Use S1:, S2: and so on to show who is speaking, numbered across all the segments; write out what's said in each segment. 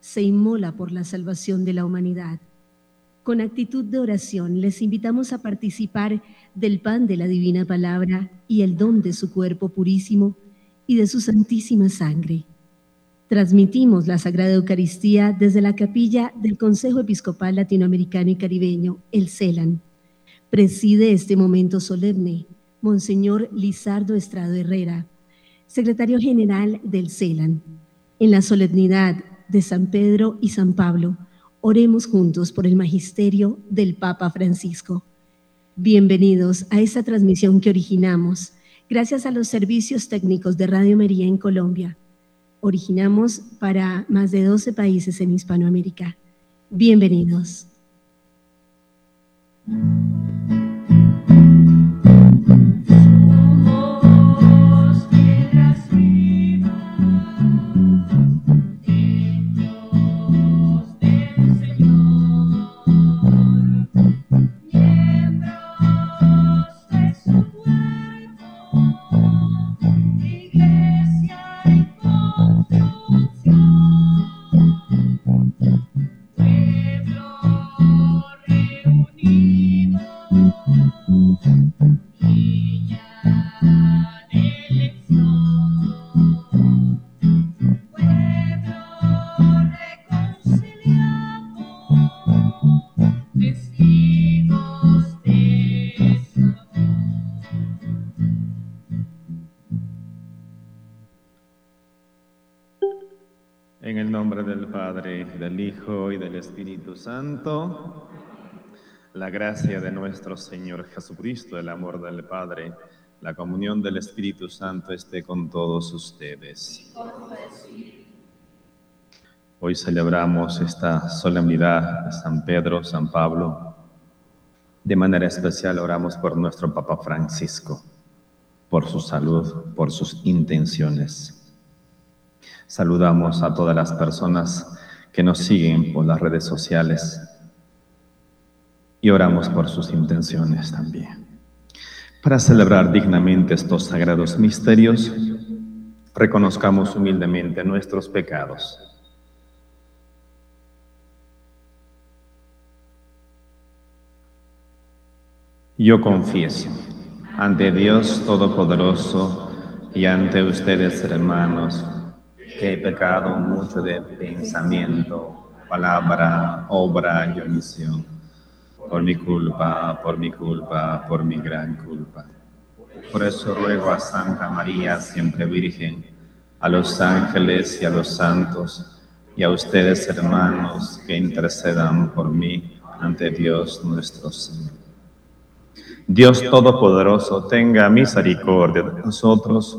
S1: se inmola por la salvación de la humanidad. Con actitud de oración les invitamos a participar del pan de la divina palabra y el don de su cuerpo purísimo y de su santísima sangre. Transmitimos la Sagrada Eucaristía desde la capilla del Consejo Episcopal Latinoamericano y Caribeño, el CELAN. Preside este momento solemne Monseñor Lizardo Estrado Herrera, secretario general del CELAN. En la solemnidad de San Pedro y San Pablo, oremos juntos por el magisterio del Papa Francisco. Bienvenidos a esta transmisión que originamos gracias a los servicios técnicos de Radio María en Colombia. Originamos para más de 12 países en Hispanoamérica. Bienvenidos.
S2: Del Hijo y del Espíritu Santo, la gracia de nuestro Señor Jesucristo, el amor del Padre, la comunión del Espíritu Santo esté con todos ustedes. Hoy celebramos esta solemnidad de San Pedro, San Pablo. De manera especial oramos por nuestro Papa Francisco, por su salud, por sus intenciones. Saludamos a todas las personas que nos siguen por las redes sociales y oramos por sus intenciones también. Para celebrar dignamente estos sagrados misterios, reconozcamos humildemente nuestros pecados. Yo confieso ante Dios Todopoderoso y ante ustedes, hermanos, que he pecado mucho de pensamiento, palabra, obra y omisión. Por mi culpa, por mi culpa, por mi gran culpa. Por eso ruego a Santa María, siempre Virgen, a los ángeles y a los santos, y a ustedes, hermanos, que intercedan por mí ante Dios nuestro Señor. Dios Todopoderoso, tenga misericordia de nosotros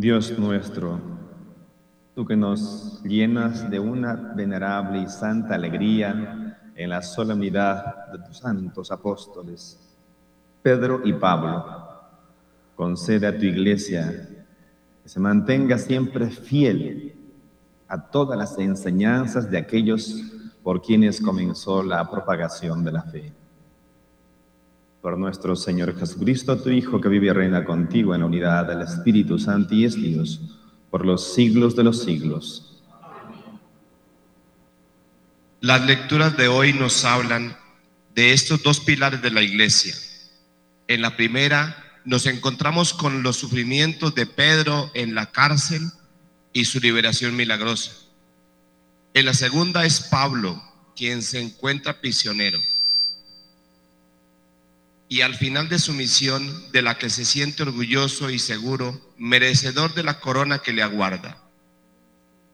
S2: Dios nuestro, tú que nos llenas de una venerable y santa alegría en la solemnidad de tus santos apóstoles, Pedro y Pablo, concede a tu iglesia que se mantenga siempre fiel a todas las enseñanzas de aquellos por quienes comenzó la propagación de la fe por nuestro Señor Jesucristo, tu Hijo, que vive y reina contigo en la unidad del Espíritu Santo y es Dios, por los siglos de los siglos.
S3: Las lecturas de hoy nos hablan de estos dos pilares de la iglesia. En la primera nos encontramos con los sufrimientos de Pedro en la cárcel y su liberación milagrosa. En la segunda es Pablo, quien se encuentra prisionero y al final de su misión, de la que se siente orgulloso y seguro, merecedor de la corona que le aguarda.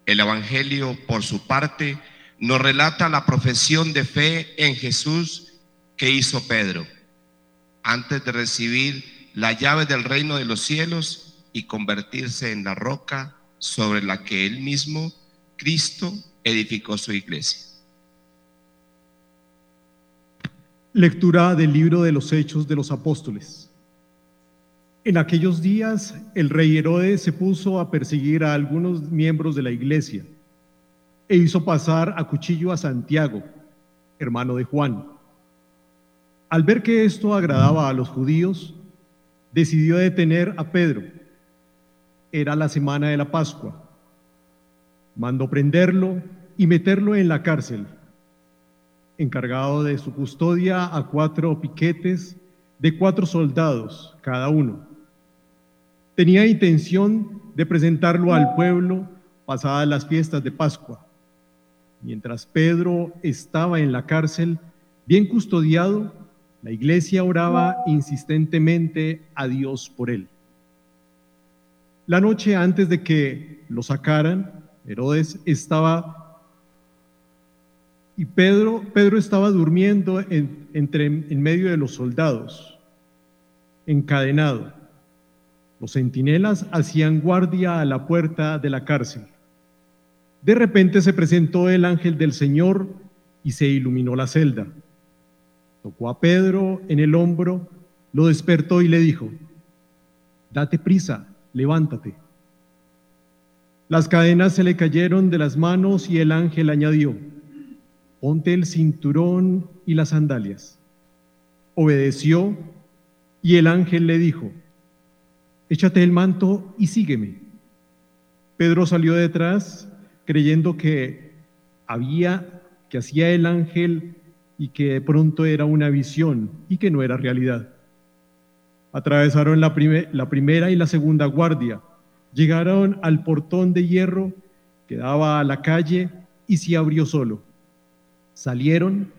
S3: El Evangelio, por su parte, nos relata la profesión de fe en Jesús que hizo Pedro, antes de recibir la llave del reino de los cielos y convertirse en la roca sobre la que él mismo, Cristo, edificó su iglesia.
S4: Lectura del libro de los Hechos de los Apóstoles. En aquellos días el rey Herodes se puso a perseguir a algunos miembros de la iglesia e hizo pasar a cuchillo a Santiago, hermano de Juan. Al ver que esto agradaba a los judíos, decidió detener a Pedro. Era la semana de la Pascua. Mandó prenderlo y meterlo en la cárcel encargado de su custodia a cuatro piquetes de cuatro soldados cada uno. Tenía intención de presentarlo al pueblo pasadas las fiestas de Pascua. Mientras Pedro estaba en la cárcel, bien custodiado, la iglesia oraba insistentemente a Dios por él. La noche antes de que lo sacaran, Herodes estaba y Pedro, Pedro estaba durmiendo en, entre, en medio de los soldados, encadenado. Los centinelas hacían guardia a la puerta de la cárcel. De repente se presentó el ángel del Señor y se iluminó la celda. Tocó a Pedro en el hombro, lo despertó y le dijo, date prisa, levántate. Las cadenas se le cayeron de las manos y el ángel añadió, ponte el cinturón y las sandalias. Obedeció y el ángel le dijo, échate el manto y sígueme. Pedro salió detrás creyendo que había, que hacía el ángel y que de pronto era una visión y que no era realidad. Atravesaron la, la primera y la segunda guardia, llegaron al portón de hierro que daba a la calle y se abrió solo. Salieron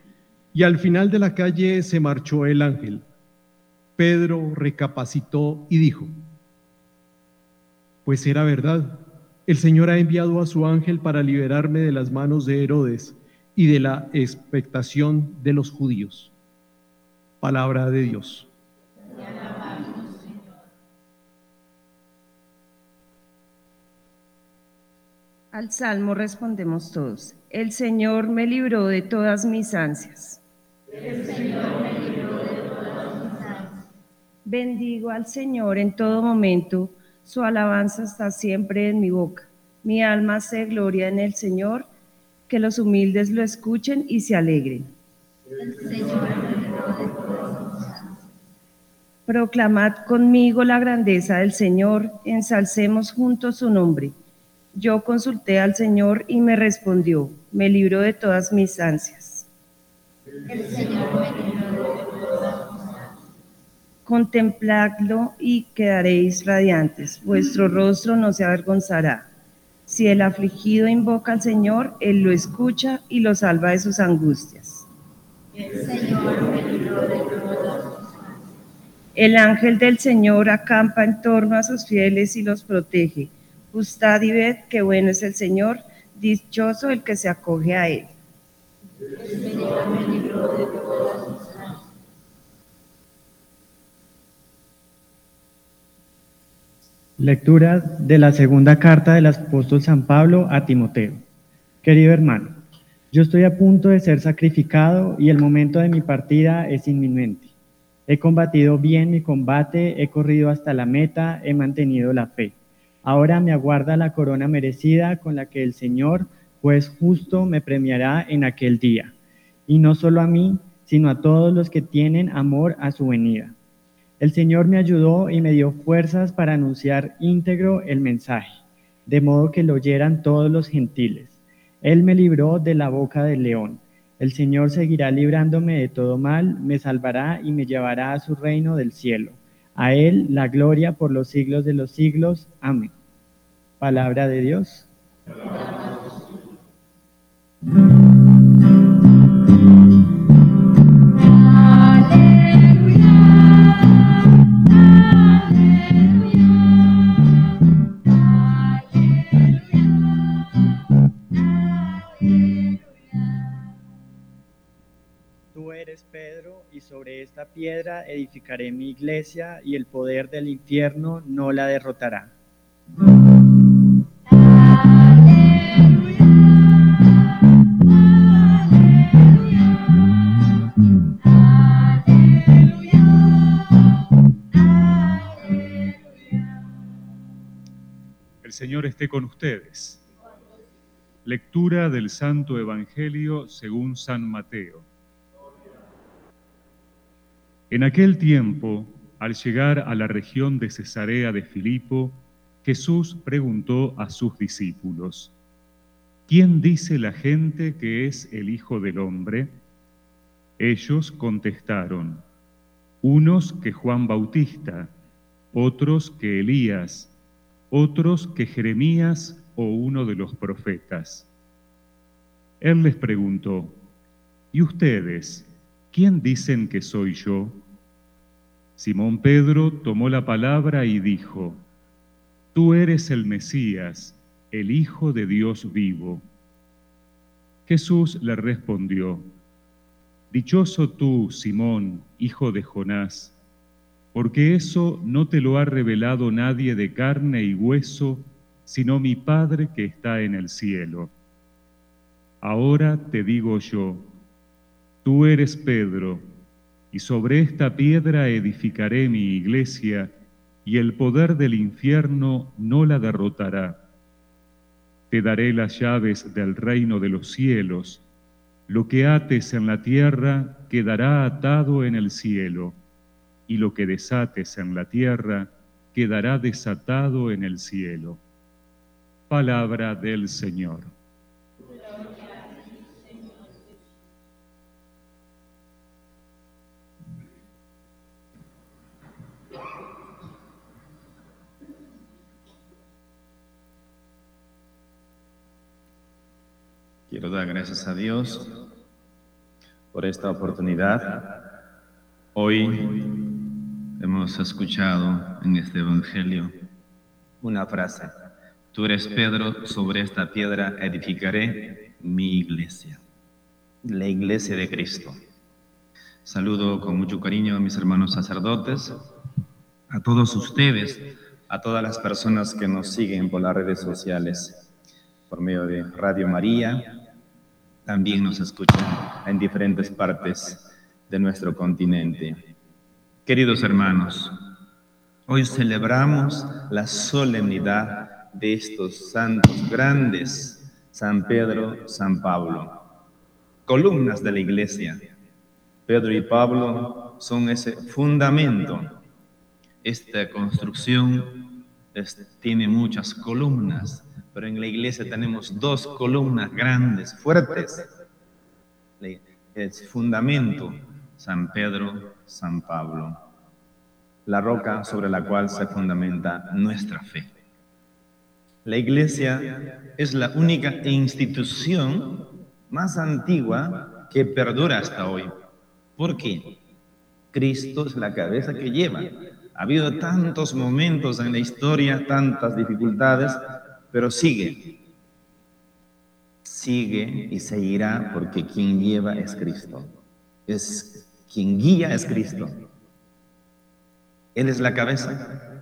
S4: y al final de la calle se marchó el ángel. Pedro recapacitó y dijo, pues era verdad, el Señor ha enviado a su ángel para liberarme de las manos de Herodes y de la expectación de los judíos. Palabra de Dios.
S5: Al salmo respondemos todos. El Señor me libró de todas mis ansias. El Señor me libró de todas mis ansias. Bendigo al Señor en todo momento. Su alabanza está siempre en mi boca. Mi alma se gloria en el Señor. Que los humildes lo escuchen y se alegren. El Señor me libró de todas mis ansias. Proclamad conmigo la grandeza del Señor. Ensalcemos juntos su nombre. Yo consulté al Señor y me respondió, me libró de todas mis ansias. El Señor me de todas. Contempladlo y quedaréis radiantes, vuestro rostro no se avergonzará. Si el afligido invoca al Señor, Él lo escucha y lo salva de sus angustias. El Señor de todas. El ángel del Señor acampa en torno a sus fieles y los protege Gustad y ved qué bueno es el Señor, dichoso el que se acoge a Él.
S6: Lectura de la segunda carta del apóstol San Pablo a Timoteo. Querido hermano, yo estoy a punto de ser sacrificado y el momento de mi partida es inminente. He combatido bien mi combate, he corrido hasta la meta, he mantenido la fe. Ahora me aguarda la corona merecida con la que el Señor, juez justo, me premiará en aquel día. Y no solo a mí, sino a todos los que tienen amor a su venida. El Señor me ayudó y me dio fuerzas para anunciar íntegro el mensaje, de modo que lo oyeran todos los gentiles. Él me libró de la boca del león. El Señor seguirá librándome de todo mal, me salvará y me llevará a su reino del cielo. A Él la gloria por los siglos de los siglos. Amén. Palabra de Dios. Sobre esta piedra edificaré mi iglesia y el poder del infierno no la derrotará.
S7: El Señor esté con ustedes. Lectura del Santo Evangelio según San Mateo. En aquel tiempo, al llegar a la región de Cesarea de Filipo, Jesús preguntó a sus discípulos, ¿quién dice la gente que es el Hijo del Hombre? Ellos contestaron, unos que Juan Bautista, otros que Elías, otros que Jeremías o uno de los profetas. Él les preguntó, ¿y ustedes? ¿quién dicen que soy yo? Simón Pedro tomó la palabra y dijo, Tú eres el Mesías, el Hijo de Dios vivo. Jesús le respondió, Dichoso tú, Simón, hijo de Jonás, porque eso no te lo ha revelado nadie de carne y hueso, sino mi Padre que está en el cielo. Ahora te digo yo, Tú eres Pedro, y sobre esta piedra edificaré mi iglesia, y el poder del infierno no la derrotará. Te daré las llaves del reino de los cielos. Lo que ates en la tierra quedará atado en el cielo, y lo que desates en la tierra quedará desatado en el cielo. Palabra del Señor.
S2: Gracias a Dios por esta oportunidad. Hoy hemos escuchado en este Evangelio una frase. Tú eres Pedro, sobre esta piedra edificaré mi iglesia, la iglesia de Cristo. Saludo con mucho cariño a mis hermanos sacerdotes, a todos ustedes, a todas las personas que nos siguen por las redes sociales, por medio de Radio María, también nos escuchan en diferentes partes de nuestro continente. Queridos hermanos, hoy celebramos la solemnidad de estos santos grandes, San Pedro, San Pablo, columnas de la iglesia. Pedro y Pablo son ese fundamento. Esta construcción tiene muchas columnas, pero en la iglesia tenemos dos columnas grandes, fuertes. El fundamento, San Pedro, San Pablo, la roca sobre la cual se fundamenta nuestra fe. La iglesia es la única institución más antigua que perdura hasta hoy. ¿Por qué? Cristo es la cabeza que lleva. Ha habido tantos momentos en la historia, tantas dificultades, pero sigue. Sigue y seguirá porque quien lleva es Cristo. Es quien guía es Cristo. Él es la cabeza.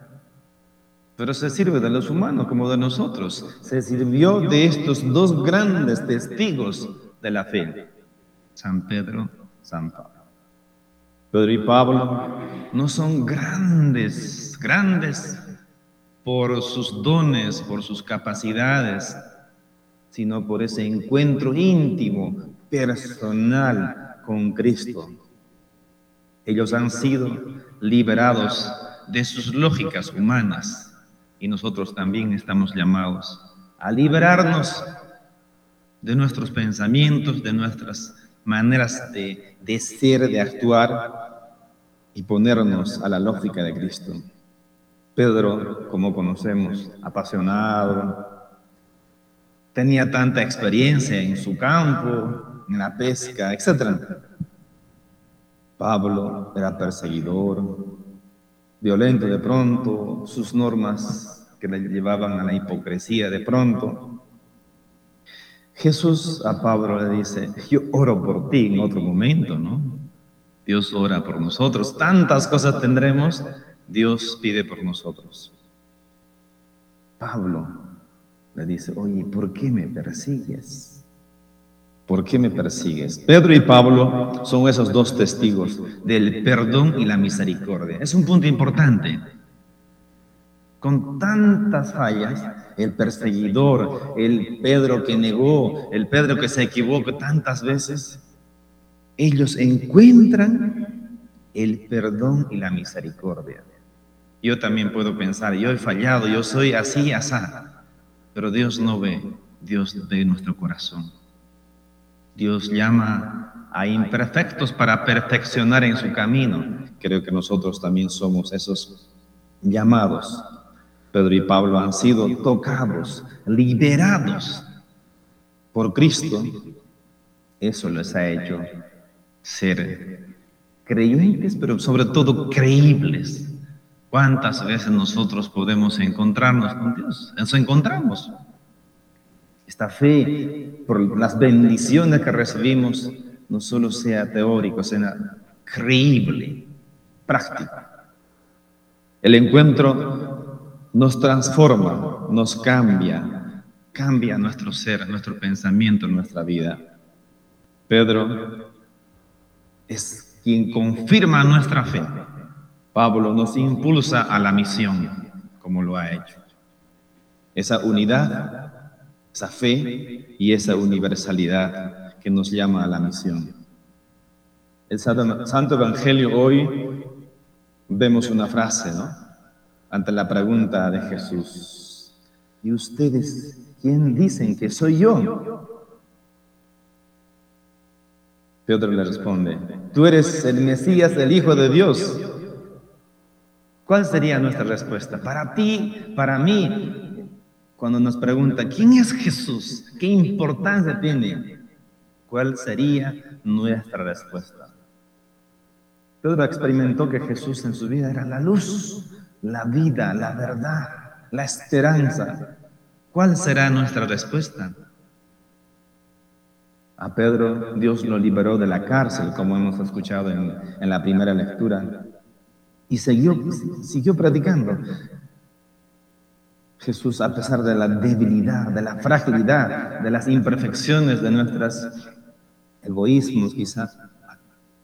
S2: pero se sirve de los humanos como de nosotros. Se sirvió de estos dos grandes testigos de la fe, San Pedro, San Pablo. Pedro y Pablo no son grandes, grandes por sus dones, por sus capacidades, sino por ese encuentro íntimo, personal con Cristo. Ellos han sido liberados de sus lógicas humanas y nosotros también estamos llamados a liberarnos de nuestros pensamientos, de nuestras maneras de, de ser, de actuar y ponernos a la lógica de Cristo. Pedro, como conocemos, apasionado, tenía tanta experiencia en su campo, en la pesca, etc. Pablo era perseguidor, violento de pronto, sus normas que le llevaban a la hipocresía de pronto. Jesús a Pablo le dice, yo oro por ti en otro momento, ¿no? Dios ora por nosotros, tantas cosas tendremos, Dios pide por nosotros. Pablo le dice, oye, ¿por qué me persigues? ¿Por qué me persigues? Pedro y Pablo son esos dos testigos del perdón y la misericordia. Es un punto importante. Con tantas fallas, el perseguidor, el Pedro que negó, el Pedro que se equivocó tantas veces, ellos encuentran el perdón y la misericordia. Yo también puedo pensar, yo he fallado, yo soy así, así pero Dios no ve, Dios ve nuestro corazón. Dios llama a imperfectos para perfeccionar en su camino. Creo que nosotros también somos esos llamados. Pedro y Pablo han sido tocados, liberados por Cristo. Eso les ha hecho ser creyentes, pero sobre todo creíbles ¿Cuántas veces nosotros podemos encontrarnos con Dios? Nos encontramos. Esta fe, por las bendiciones que recibimos, no solo sea teórico, sea creíble, práctico. El encuentro nos transforma, nos cambia, cambia nuestro ser, nuestro pensamiento, nuestra vida. Pedro es quien confirma nuestra fe. Pablo nos impulsa a la misión, como lo ha hecho. Esa unidad, esa fe y esa universalidad que nos llama a la misión. El Santo Evangelio hoy vemos una frase, ¿no? Ante la pregunta de Jesús. ¿Y ustedes quién dicen que soy yo? Pedro le responde, tú eres el Mesías, el Hijo de Dios. ¿Cuál sería nuestra respuesta? Para ti, para mí, cuando nos pregunta, ¿quién es Jesús? ¿Qué importancia tiene? ¿Cuál sería nuestra respuesta? Pedro experimentó que Jesús en su vida era la luz, la vida, la verdad, la esperanza. ¿Cuál será nuestra respuesta? A Pedro Dios lo liberó de la cárcel, como hemos escuchado en, en la primera lectura y siguió, siguió predicando. Jesús, a pesar de la debilidad, de la fragilidad, de las imperfecciones de nuestros egoísmos, quizás,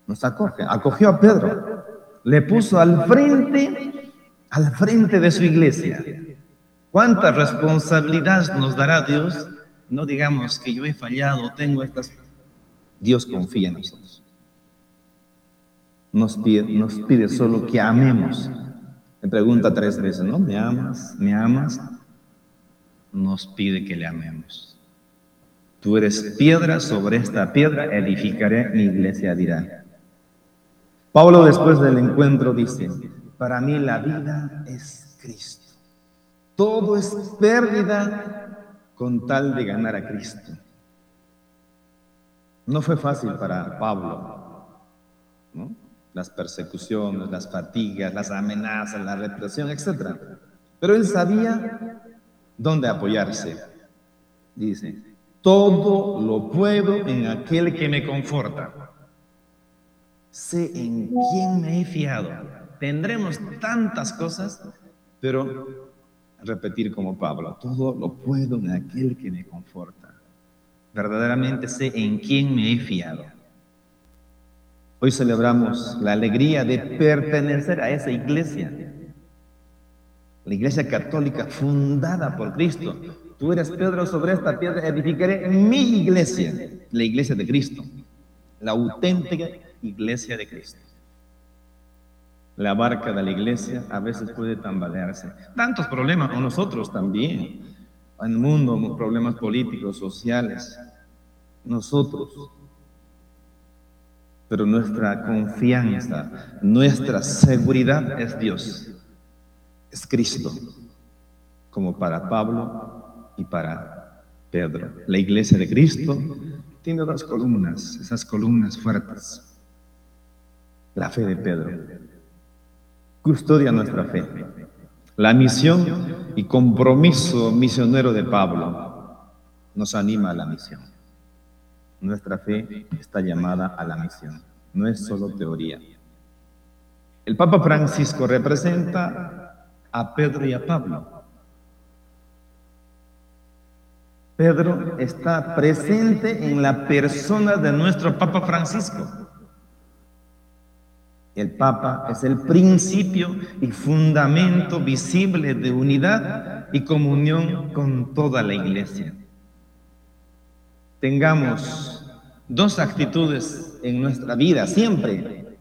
S2: nos acoge. Acogió a Pedro, le puso al frente, al frente de su iglesia. ¿Cuánta responsabilidad nos dará Dios? No digamos que yo he fallado, tengo estas. Dios confía en nosotros nos pide, nos pide solo que amemos. Me pregunta tres veces, ¿no? ¿Me amas? ¿Me amas? Nos pide que le amemos. Tú eres piedra, sobre esta piedra edificaré mi iglesia, dirá. Pablo después del encuentro dice, para mí la vida es Cristo. Todo es pérdida con tal de ganar a Cristo. No fue fácil para Pablo, ¿no? Las persecuciones, las fatigas, las amenazas, la represión, etc. Pero él sabía dónde apoyarse. Dice, todo lo puedo en aquel que me conforta. Sé en quién me he fiado. Tendremos tantas cosas, pero repetir como Pablo, todo lo puedo en aquel que me conforta. Verdaderamente sé en quién me he fiado. Hoy celebramos la alegría de pertenecer a esa iglesia, la iglesia católica fundada por Cristo. Tú eres Pedro, sobre esta piedra edificaré mi iglesia, la iglesia de Cristo, la auténtica iglesia de Cristo. La barca de la iglesia a veces puede tambalearse. Tantos problemas, o nosotros también. En el mundo, problemas políticos, sociales. Nosotros. Pero nuestra confianza, nuestra seguridad es Dios. Es Cristo. Como para Pablo y para Pedro. La iglesia de Cristo tiene dos columnas, esas columnas fuertes. La fe de Pedro custodia nuestra fe. La misión y compromiso misionero de Pablo nos anima a la misión. Nuestra fe está llamada a la misión, no es solo teoría. El Papa Francisco representa a Pedro y a Pablo. Pedro está presente en la persona de nuestro Papa Francisco. El Papa es el principio y fundamento visible de unidad y comunión con toda la Iglesia. Tengamos dos actitudes en nuestra vida siempre.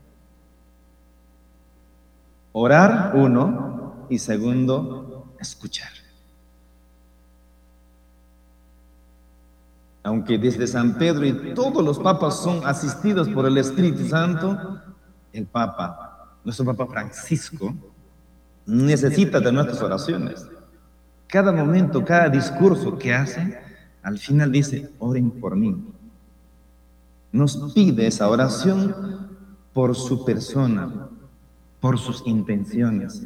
S2: Orar, uno, y segundo, escuchar. Aunque desde San Pedro y todos los papas son asistidos por el Espíritu Santo, el Papa, nuestro Papa Francisco, necesita de nuestras oraciones. Cada momento, cada discurso que hace, al final dice, oren por mí. Nos pide esa oración por su persona, por sus intenciones,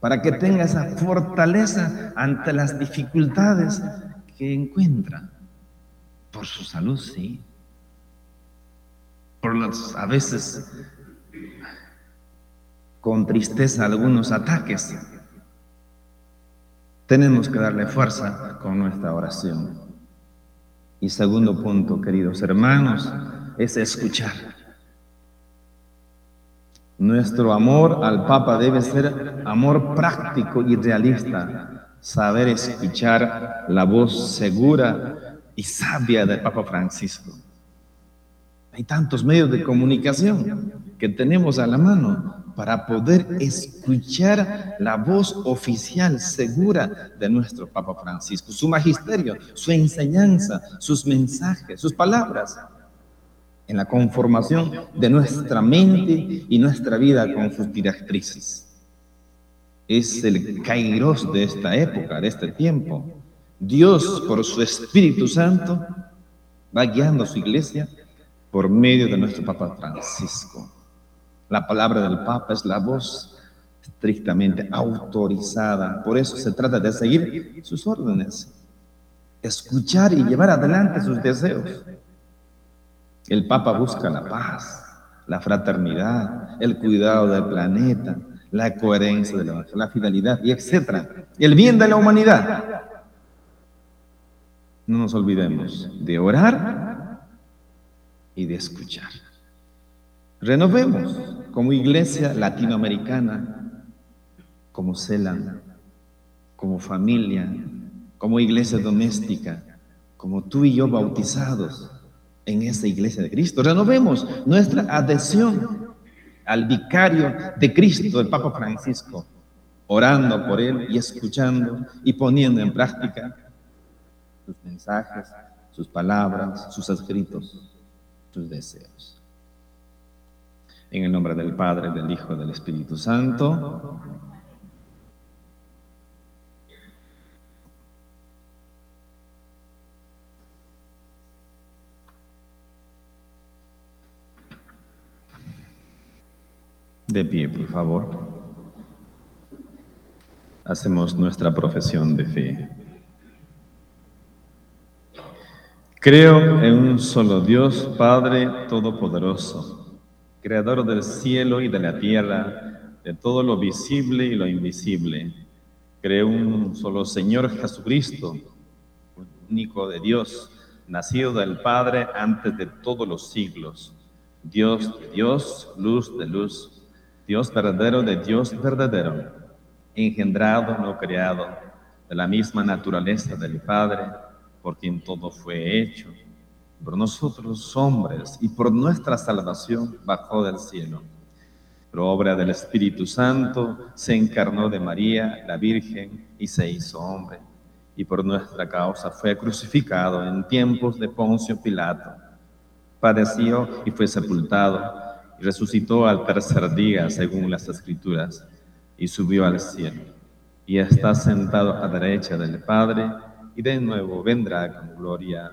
S2: para que tenga esa fortaleza ante las dificultades que encuentra. Por su salud, sí. Por los, a veces con tristeza algunos ataques. Tenemos que darle fuerza con nuestra oración. Y segundo punto, queridos hermanos, es escuchar. Nuestro amor al Papa debe ser amor práctico y realista, saber escuchar la voz segura y sabia del Papa Francisco. Hay tantos medios de comunicación que tenemos a la mano para poder escuchar la voz oficial segura de nuestro Papa Francisco, su magisterio, su enseñanza, sus mensajes, sus palabras, en la conformación de nuestra mente y nuestra vida con sus directrices. Es el kairos de esta época, de este tiempo. Dios, por su Espíritu Santo, va guiando a su iglesia por medio de nuestro Papa Francisco. La palabra del Papa es la voz estrictamente autorizada. Por eso se trata de seguir sus órdenes, escuchar y llevar adelante sus deseos. El Papa busca la paz, la fraternidad, el cuidado del planeta, la coherencia de la, la fidelidad y etcétera, el bien de la humanidad. No nos olvidemos de orar y de escuchar. Renovemos como iglesia latinoamericana, como CELAN, como familia, como iglesia doméstica, como tú y yo bautizados en esa iglesia de Cristo. Renovemos nuestra adhesión al vicario de Cristo, el Papa Francisco, orando por él y escuchando y poniendo en práctica sus mensajes, sus palabras, sus escritos tus deseos. En el nombre del Padre, del Hijo, del Espíritu Santo. De pie, por favor. Hacemos nuestra profesión de fe. Creo en un solo Dios, Padre Todopoderoso, Creador del cielo y de la tierra, de todo lo visible y lo invisible. Creo un solo Señor Jesucristo, único de Dios, nacido del Padre antes de todos los siglos. Dios de Dios, luz de luz, Dios verdadero de Dios verdadero, engendrado, no creado, de la misma naturaleza del Padre, por quien todo fue hecho. Por nosotros hombres y por nuestra salvación bajó del cielo por obra del Espíritu Santo, se encarnó de María, la Virgen, y se hizo hombre. Y por nuestra causa fue crucificado en tiempos de Poncio Pilato. Padeció y fue sepultado, y resucitó al tercer día, según las Escrituras, y subió al cielo. Y está sentado a derecha del Padre, y de nuevo vendrá con gloria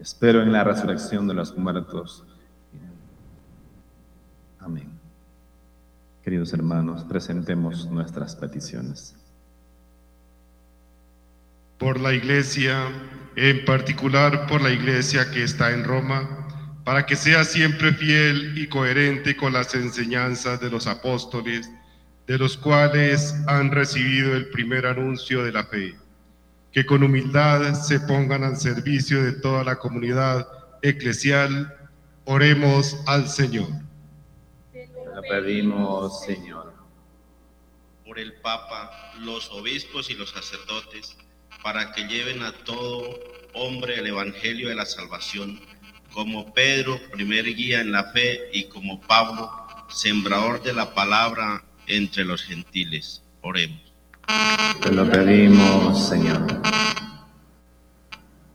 S2: Espero en la resurrección de los muertos. Amén. Queridos hermanos, presentemos nuestras peticiones.
S8: Por la iglesia, en particular por la iglesia que está en Roma, para que sea siempre fiel y coherente con las enseñanzas de los apóstoles, de los cuales han recibido el primer anuncio de la fe, que con humildad se pongan al servicio de toda la comunidad eclesial. Oremos al Señor
S2: pedimos, Señor.
S9: Por el Papa, los obispos y los sacerdotes, para que lleven a todo hombre el Evangelio de la salvación, como Pedro, primer guía en la fe, y como Pablo, sembrador de la palabra entre los gentiles. Oremos.
S2: Te lo pedimos, Señor.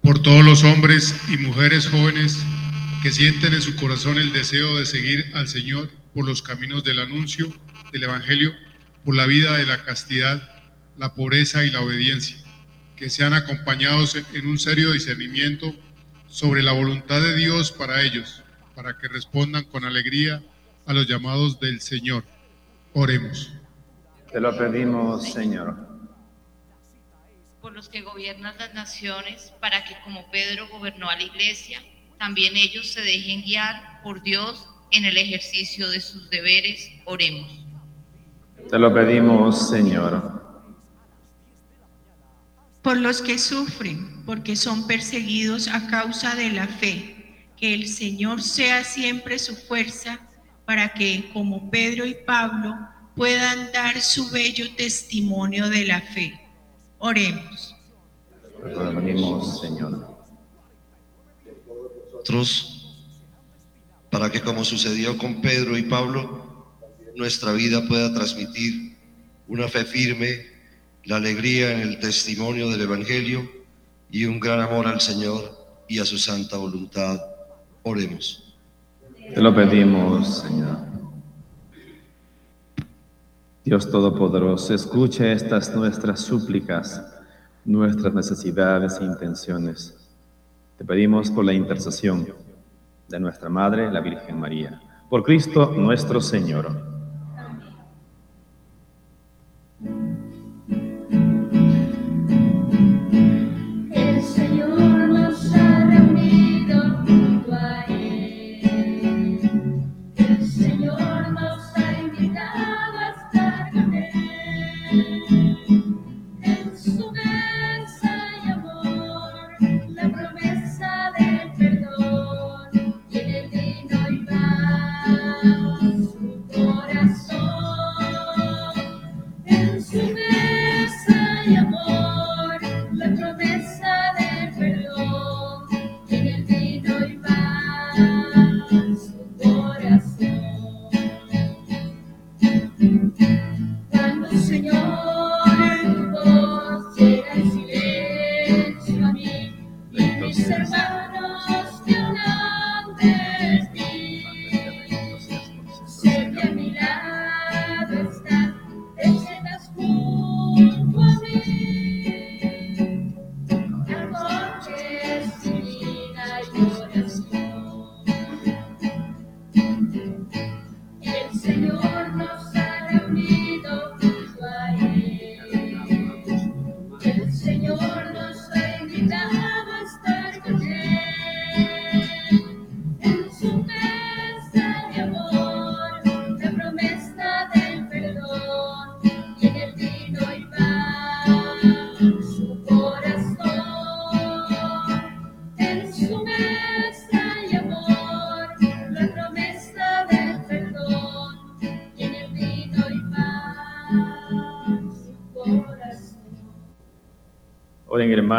S8: Por todos los hombres y mujeres jóvenes que sienten en su corazón el deseo de seguir al Señor por los caminos del anuncio del Evangelio, por la vida de la castidad, la pobreza y la obediencia, que sean acompañados en un serio discernimiento sobre la voluntad de Dios para ellos, para que respondan con alegría a los llamados del Señor. Oremos.
S2: Te lo pedimos, Señor.
S10: Por los que gobiernan las naciones, para que como Pedro gobernó a la iglesia, también ellos se dejen guiar por Dios en el ejercicio de sus deberes, oremos.
S2: Te lo pedimos, Señor.
S11: Por los que sufren, porque son perseguidos a causa de la fe, que el Señor sea siempre su fuerza para que, como Pedro y Pablo, puedan dar su bello testimonio de la fe. Oremos.
S2: Te lo pedimos, Señor.
S12: Otros para que como sucedió con Pedro y Pablo, nuestra vida pueda transmitir una fe firme, la alegría en el testimonio del Evangelio y un gran amor al Señor y a su santa voluntad. Oremos.
S2: Te lo pedimos, Señor. Dios Todopoderoso, escucha estas nuestras súplicas, nuestras necesidades e intenciones. Te pedimos por la intercesión de nuestra Madre, la Virgen María. Por Cristo nuestro Señor.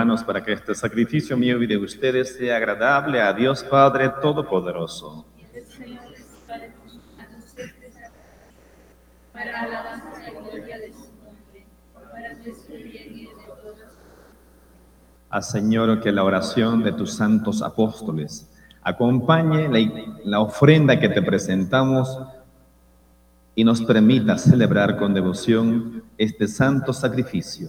S2: Hermanos, para que este sacrificio mío y de ustedes sea agradable a Dios Padre Todopoderoso. A Señor, que la oración de tus santos apóstoles acompañe la ofrenda que te presentamos y nos permita celebrar con devoción este santo sacrificio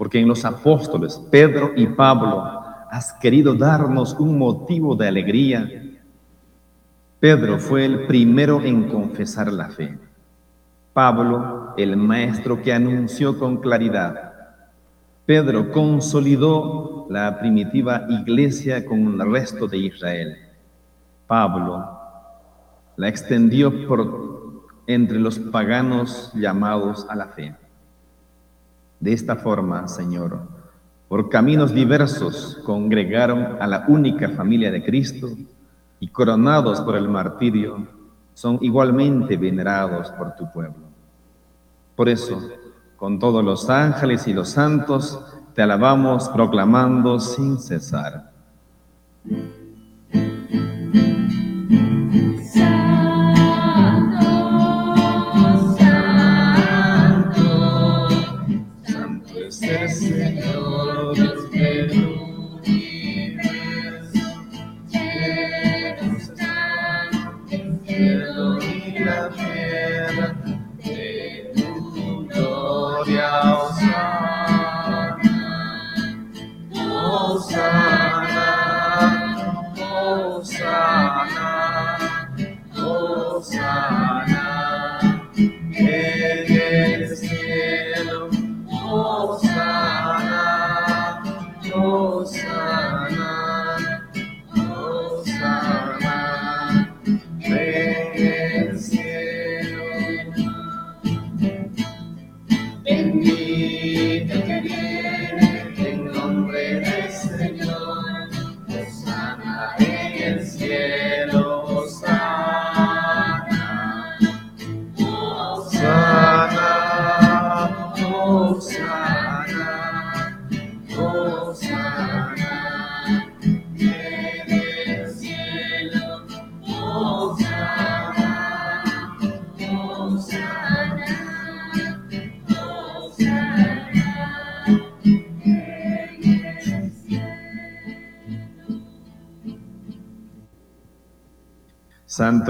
S2: porque en los apóstoles, Pedro y Pablo, has querido darnos un motivo de alegría. Pedro fue el primero en confesar la fe. Pablo, el maestro que anunció con claridad. Pedro consolidó la primitiva iglesia con el resto de Israel. Pablo la extendió por entre los paganos llamados a la fe. De esta forma, Señor, por caminos diversos congregaron a la única familia de Cristo y coronados por el martirio, son igualmente venerados por tu pueblo. Por eso, con todos los ángeles y los santos, te alabamos proclamando sin cesar. fire.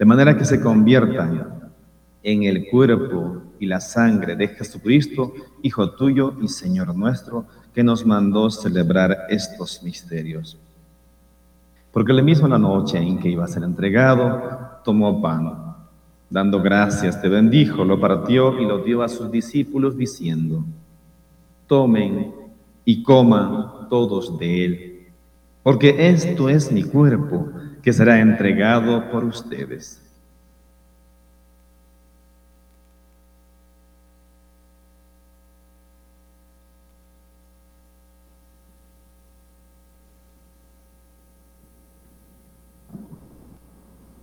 S2: de manera que se conviertan en el cuerpo y la sangre de Jesucristo, Hijo tuyo y Señor nuestro, que nos mandó celebrar estos misterios. Porque la misma noche en que iba a ser entregado, tomó pan, dando gracias, te bendijo, lo partió y lo dio a sus discípulos diciendo, tomen y coman todos de él, porque esto es mi cuerpo que será entregado por ustedes.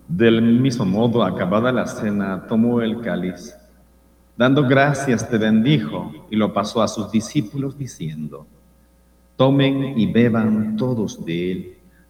S2: Del mismo modo, acabada la cena, tomó el cáliz, dando gracias te bendijo y lo pasó a sus discípulos diciendo, tomen y beban todos de él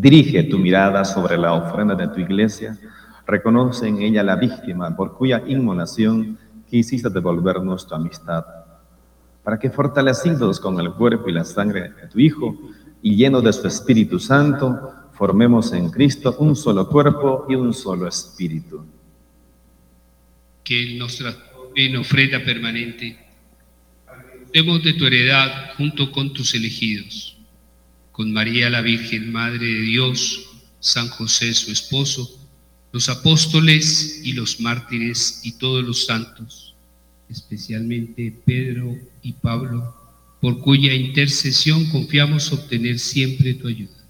S2: Dirige tu mirada sobre la ofrenda de tu iglesia, reconoce en ella la víctima por cuya inmolación quisiste devolvernos tu amistad, para que fortalecidos con el cuerpo y la sangre de tu Hijo y lleno de su Espíritu Santo, formemos en Cristo un solo cuerpo y un solo espíritu.
S13: Que en nuestra en ofrenda permanente. Demos de tu heredad junto con tus elegidos con María la Virgen, Madre de Dios, San José su esposo, los apóstoles y los mártires y todos los santos, especialmente Pedro y Pablo, por cuya intercesión confiamos obtener siempre tu ayuda.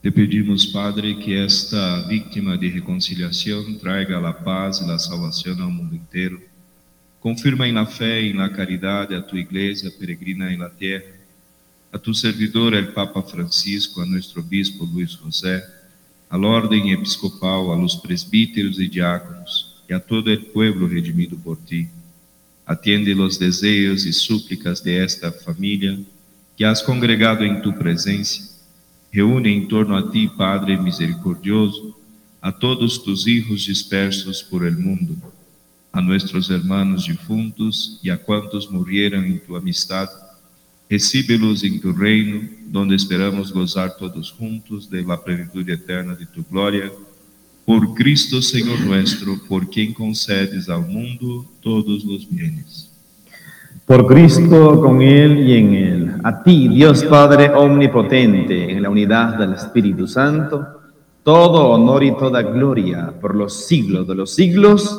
S14: Te pedimos, Padre, que esta víctima de reconciliación traiga la paz y la salvación al mundo entero Confirma em la fé e na caridade a tua igreja peregrina em la terra, a tu servidor, el Papa Francisco, a nuestro obispo Luis José, a la orden episcopal, a los presbíteros e diáconos, e a todo el pueblo redimido por ti. Atiende los desejos e súplicas de esta família que has congregado em tu presença. Reúne em torno a ti, Padre misericordioso, a todos tus hijos dispersos por el mundo a nuestros hermanos difuntos y a cuantos murieron en tu amistad, recíbelos en tu reino, donde esperamos gozar todos juntos de la plenitud eterna de tu gloria. Por Cristo Señor nuestro, por quien concedes al mundo todos los bienes.
S2: Por Cristo, con Él y en Él. A ti, Dios Padre Omnipotente, en la unidad del Espíritu Santo, todo honor y toda gloria por los siglos de los siglos.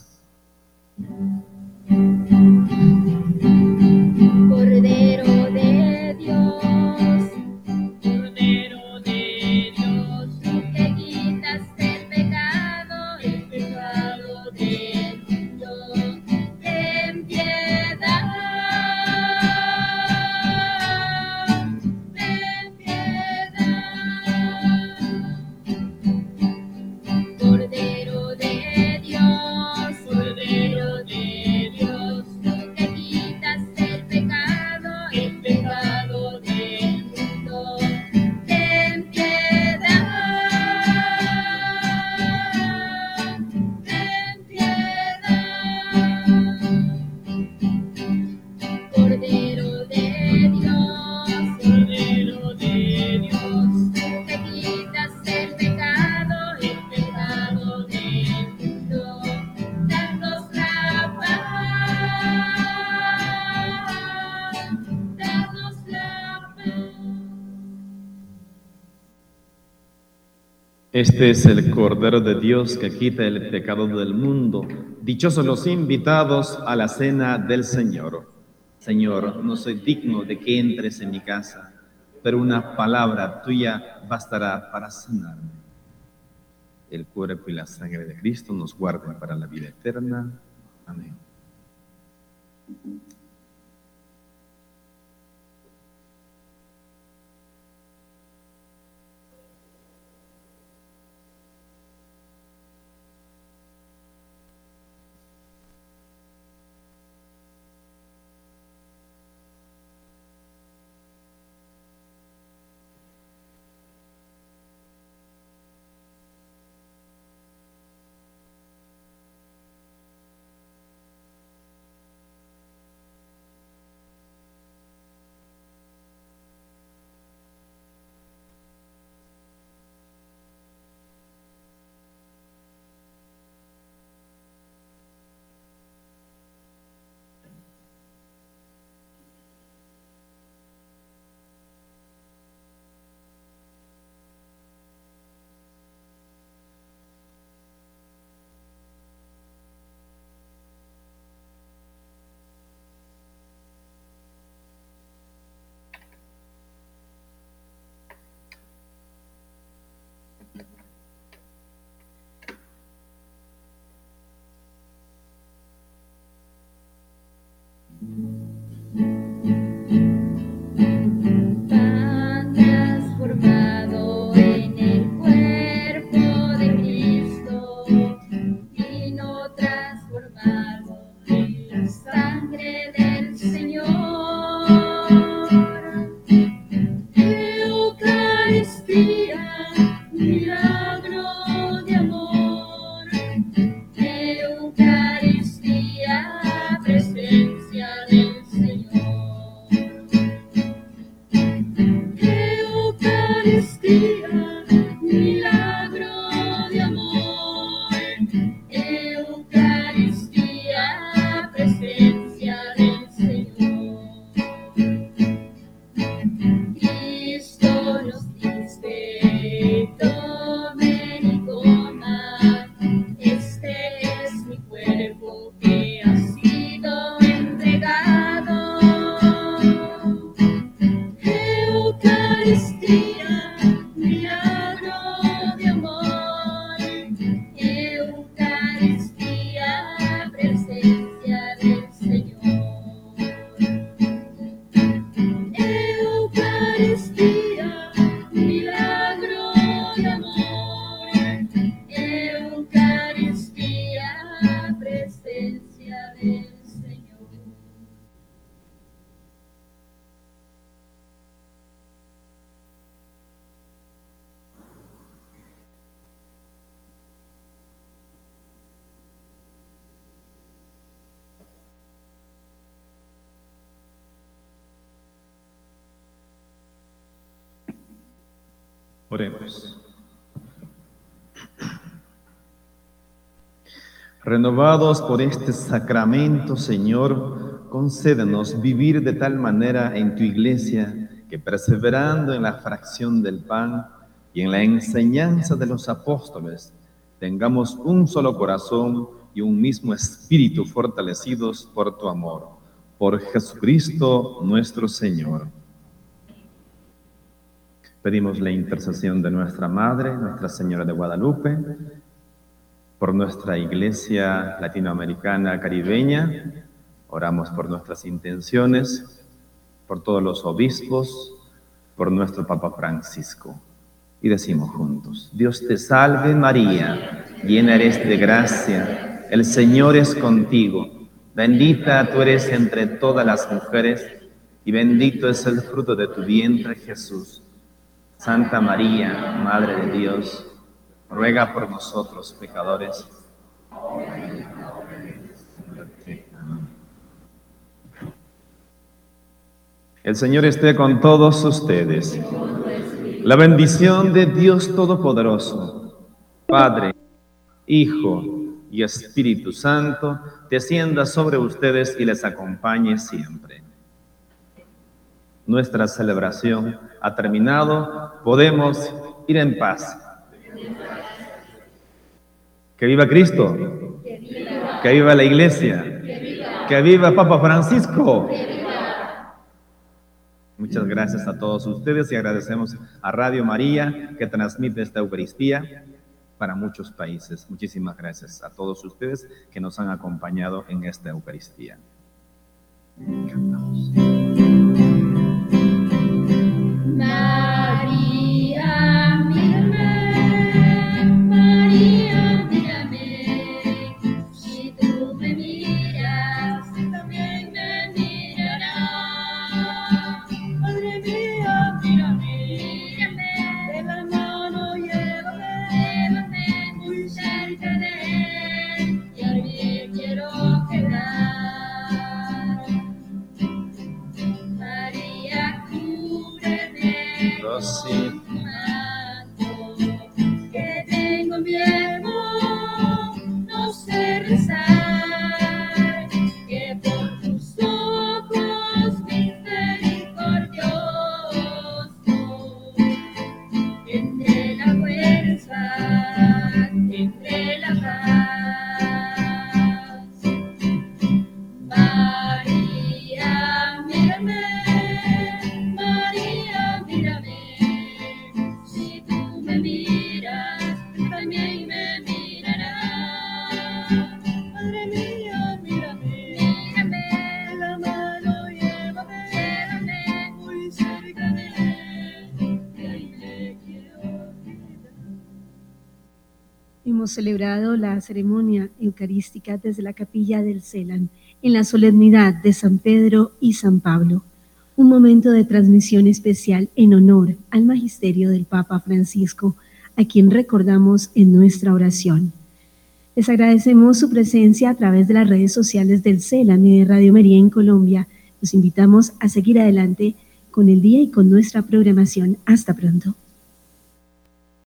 S15: thank you
S2: Este es el Cordero de Dios que quita el pecado del mundo. Dichosos los invitados a la cena del Señor. Señor, no soy digno de que entres en mi casa, pero una palabra tuya bastará para sanarme. El cuerpo y la sangre de Cristo nos guarden para la vida eterna. Amén.
S15: Cuerpo que
S2: Oremos. Renovados por este sacramento, Señor, concédenos vivir de tal manera en tu iglesia que perseverando en la fracción del pan y en la enseñanza de los apóstoles, tengamos un solo corazón y un mismo espíritu fortalecidos por tu amor. Por Jesucristo nuestro Señor. Pedimos la intercesión de nuestra Madre, Nuestra Señora de Guadalupe, por nuestra Iglesia latinoamericana caribeña. Oramos por nuestras intenciones, por todos los obispos, por nuestro Papa Francisco. Y decimos juntos, Dios te salve María, llena eres de gracia, el Señor es contigo, bendita tú eres entre todas las mujeres y bendito es el fruto de tu vientre Jesús. Santa María, Madre de Dios, ruega por nosotros pecadores. El Señor esté con todos ustedes. La bendición de Dios Todopoderoso, Padre, Hijo y Espíritu Santo, descienda sobre ustedes y les acompañe siempre. Nuestra celebración ha terminado, podemos ir en paz.
S15: Que viva Cristo. Que viva la iglesia. Que viva Papa Francisco. Muchas gracias a todos ustedes y agradecemos a Radio María que transmite esta Eucaristía para muchos países. Muchísimas gracias a todos ustedes que nos han acompañado en esta Eucaristía.
S1: Celebrado la ceremonia eucarística desde la capilla del Celan en la solemnidad de San Pedro y San Pablo, un momento de transmisión especial en honor al magisterio del Papa Francisco, a quien recordamos en nuestra oración. Les agradecemos su presencia a través de las redes sociales del CELAN y de Radio María en Colombia. Los invitamos a seguir adelante con el día y con nuestra programación. Hasta pronto.